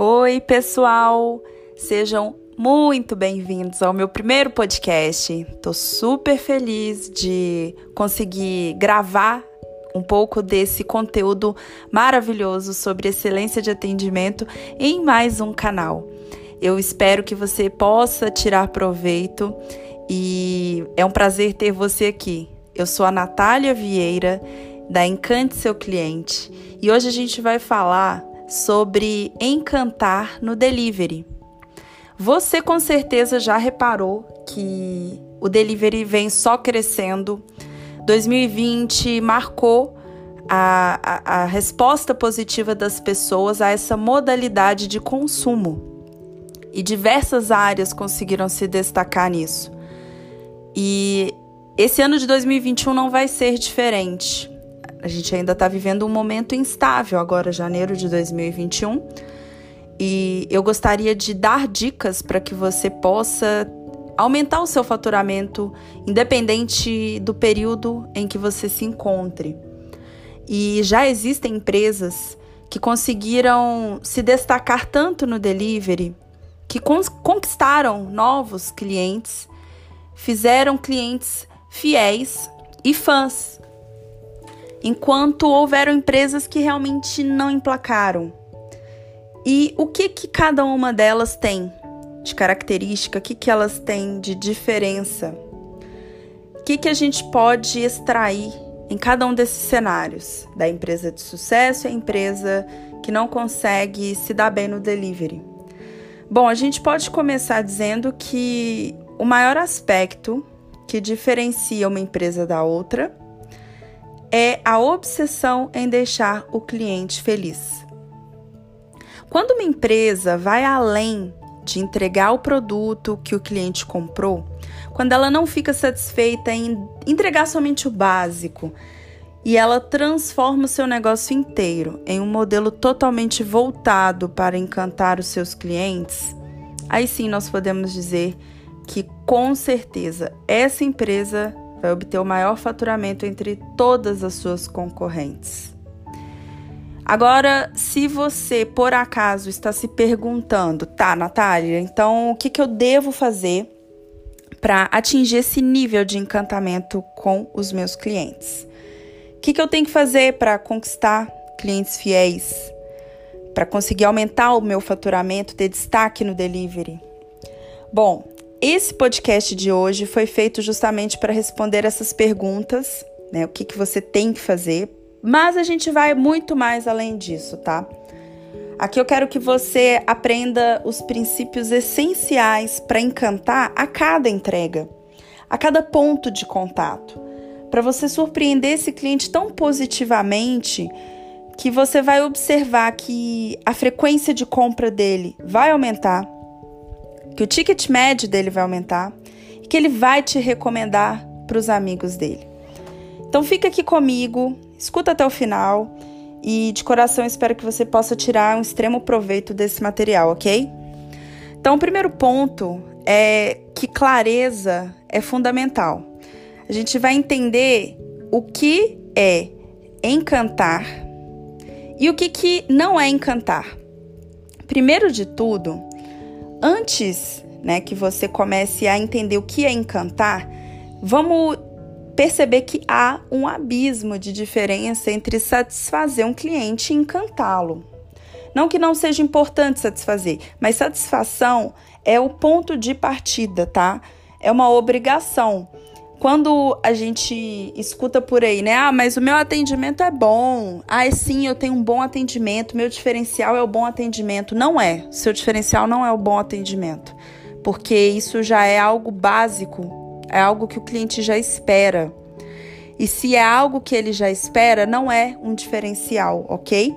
Oi, pessoal! Sejam muito bem-vindos ao meu primeiro podcast. Tô super feliz de conseguir gravar um pouco desse conteúdo maravilhoso sobre excelência de atendimento em mais um canal. Eu espero que você possa tirar proveito e é um prazer ter você aqui. Eu sou a Natália Vieira, da Encante Seu Cliente, e hoje a gente vai falar sobre encantar no delivery. Você com certeza já reparou que o delivery vem só crescendo. 2020 marcou a, a, a, resposta positiva das pessoas a essa modalidade de consumo. E diversas áreas conseguiram se destacar nisso. E esse ano de 2021 não vai ser diferente. A gente ainda está vivendo um momento instável agora, janeiro de 2021. E eu gostaria de dar dicas para que você possa aumentar o seu faturamento, independente do período em que você se encontre. E já existem empresas que conseguiram se destacar tanto no delivery que conquistaram novos clientes, fizeram clientes fiéis e fãs enquanto houveram empresas que realmente não emplacaram. E o que que cada uma delas tem de característica? O que que elas têm de diferença? O que que a gente pode extrair em cada um desses cenários da empresa de sucesso e a empresa que não consegue se dar bem no delivery? Bom, a gente pode começar dizendo que o maior aspecto que diferencia uma empresa da outra é a obsessão em deixar o cliente feliz. Quando uma empresa vai além de entregar o produto que o cliente comprou, quando ela não fica satisfeita em entregar somente o básico e ela transforma o seu negócio inteiro em um modelo totalmente voltado para encantar os seus clientes, aí sim nós podemos dizer que com certeza essa empresa vai obter o maior faturamento entre todas as suas concorrentes. Agora, se você por acaso está se perguntando, tá, Natália, então o que, que eu devo fazer para atingir esse nível de encantamento com os meus clientes? O que, que eu tenho que fazer para conquistar clientes fiéis? Para conseguir aumentar o meu faturamento, ter destaque no delivery? Bom, esse podcast de hoje foi feito justamente para responder essas perguntas, né? O que, que você tem que fazer, mas a gente vai muito mais além disso, tá? Aqui eu quero que você aprenda os princípios essenciais para encantar a cada entrega, a cada ponto de contato, para você surpreender esse cliente tão positivamente que você vai observar que a frequência de compra dele vai aumentar que o ticket médio dele vai aumentar e que ele vai te recomendar para os amigos dele. Então fica aqui comigo, escuta até o final e de coração espero que você possa tirar um extremo proveito desse material, ok? Então o primeiro ponto é que clareza é fundamental. A gente vai entender o que é encantar e o que, que não é encantar. Primeiro de tudo, antes né, que você comece a entender o que é encantar, vamos perceber que há um abismo de diferença entre satisfazer um cliente e encantá-lo. Não que não seja importante satisfazer, mas satisfação é o ponto de partida, tá? É uma obrigação. Quando a gente escuta por aí, né? Ah, mas o meu atendimento é bom. Ah, sim, eu tenho um bom atendimento. Meu diferencial é o bom atendimento. Não é. Seu diferencial não é o bom atendimento. Porque isso já é algo básico, é algo que o cliente já espera. E se é algo que ele já espera, não é um diferencial, ok?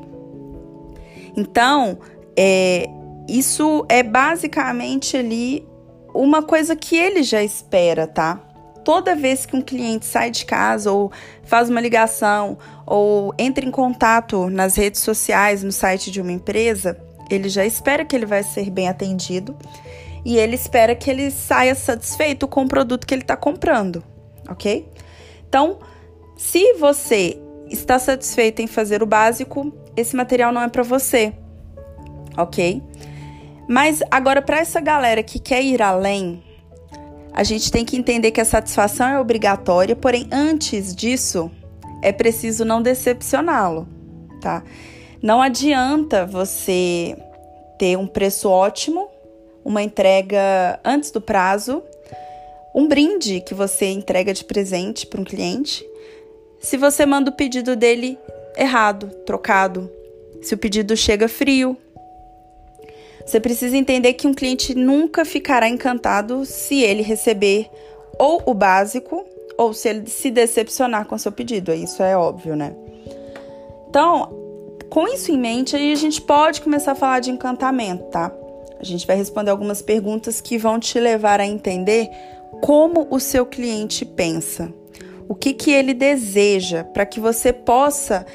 Então, é, isso é basicamente ali uma coisa que ele já espera, tá? Toda vez que um cliente sai de casa ou faz uma ligação ou entra em contato nas redes sociais, no site de uma empresa, ele já espera que ele vai ser bem atendido e ele espera que ele saia satisfeito com o produto que ele está comprando, ok? Então, se você está satisfeito em fazer o básico, esse material não é para você, ok? Mas agora, para essa galera que quer ir além, a gente tem que entender que a satisfação é obrigatória, porém, antes disso, é preciso não decepcioná-lo, tá? Não adianta você ter um preço ótimo, uma entrega antes do prazo, um brinde que você entrega de presente para um cliente, se você manda o pedido dele errado, trocado, se o pedido chega frio, você precisa entender que um cliente nunca ficará encantado se ele receber ou o básico ou se ele se decepcionar com seu pedido. Isso é óbvio, né? Então, com isso em mente, aí a gente pode começar a falar de encantamento, tá? A gente vai responder algumas perguntas que vão te levar a entender como o seu cliente pensa, o que, que ele deseja, para que você possa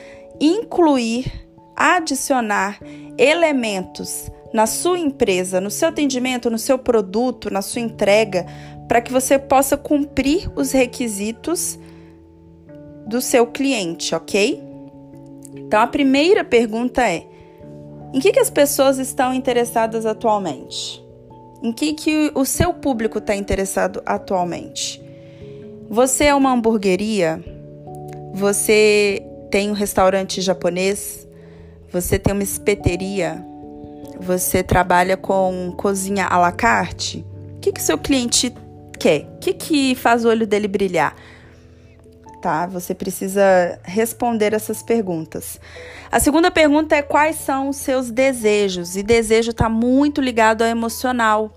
incluir, adicionar elementos na sua empresa, no seu atendimento, no seu produto, na sua entrega, para que você possa cumprir os requisitos do seu cliente, ok? Então a primeira pergunta é: em que, que as pessoas estão interessadas atualmente? Em que, que o seu público está interessado atualmente? Você é uma hamburgueria? Você tem um restaurante japonês? Você tem uma espeteria? Você trabalha com cozinha à la carte? O que, que seu cliente quer? O que, que faz o olho dele brilhar? Tá? Você precisa responder essas perguntas. A segunda pergunta é quais são os seus desejos? E desejo está muito ligado ao emocional.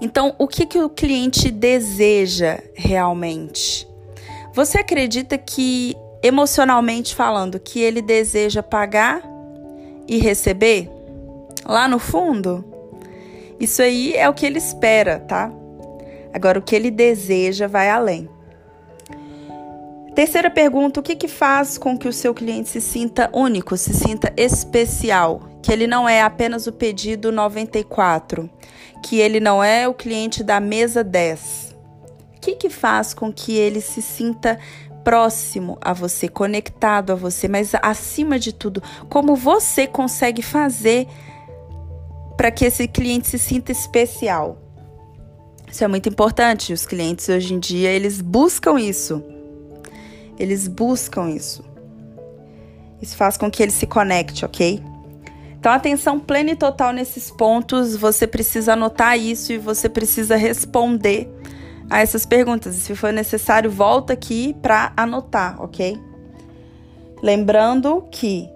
Então, o que, que o cliente deseja realmente? Você acredita que, emocionalmente falando, que ele deseja pagar e receber? Lá no fundo, isso aí é o que ele espera, tá? Agora, o que ele deseja vai além. Terceira pergunta: o que, que faz com que o seu cliente se sinta único, se sinta especial? Que ele não é apenas o pedido 94, que ele não é o cliente da mesa 10. O que, que faz com que ele se sinta próximo a você, conectado a você, mas acima de tudo, como você consegue fazer para que esse cliente se sinta especial. Isso é muito importante. Os clientes hoje em dia, eles buscam isso. Eles buscam isso. Isso faz com que ele se conecte, ok? Então, atenção plena e total nesses pontos. Você precisa anotar isso e você precisa responder a essas perguntas. Se for necessário, volta aqui para anotar, ok? Lembrando que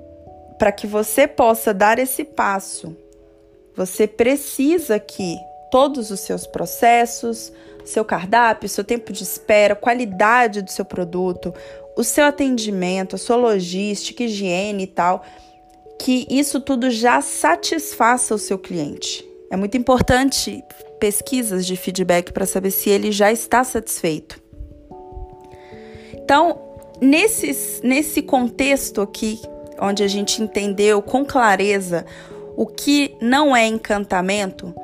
para que você possa dar esse passo você precisa que todos os seus processos, seu cardápio, seu tempo de espera, qualidade do seu produto, o seu atendimento, a sua logística, higiene e tal, que isso tudo já satisfaça o seu cliente. É muito importante pesquisas de feedback para saber se ele já está satisfeito. Então, nesse, nesse contexto aqui, onde a gente entendeu com clareza o que não é encantamento,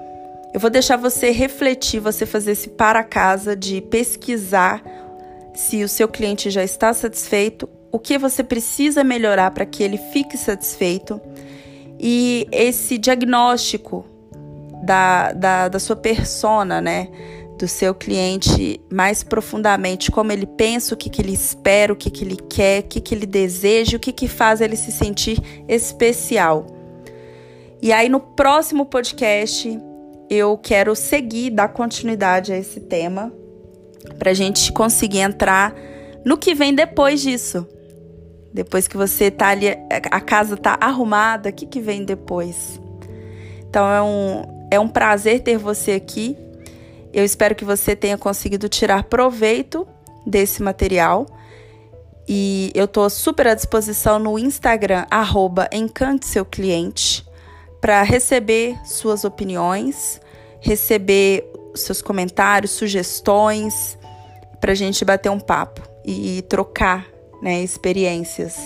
eu vou deixar você refletir, você fazer esse para casa de pesquisar se o seu cliente já está satisfeito, o que você precisa melhorar para que ele fique satisfeito e esse diagnóstico da, da, da sua persona, né? Do seu cliente mais profundamente, como ele pensa, o que, que ele espera, o que, que ele quer, o que, que ele deseja, o que, que faz ele se sentir especial. E aí, no próximo podcast, eu quero seguir, dar continuidade a esse tema, para a gente conseguir entrar no que vem depois disso. Depois que você tá ali, a casa tá arrumada, o que, que vem depois? Então é um, é um prazer ter você aqui. Eu espero que você tenha conseguido tirar proveito desse material. E eu estou super à disposição no Instagram, arroba Encante Seu Cliente para receber suas opiniões, receber seus comentários, sugestões, para a gente bater um papo e trocar né, experiências.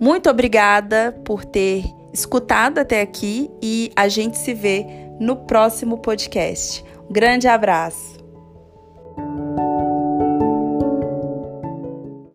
Muito obrigada por ter escutado até aqui e a gente se vê no próximo podcast. Um grande abraço!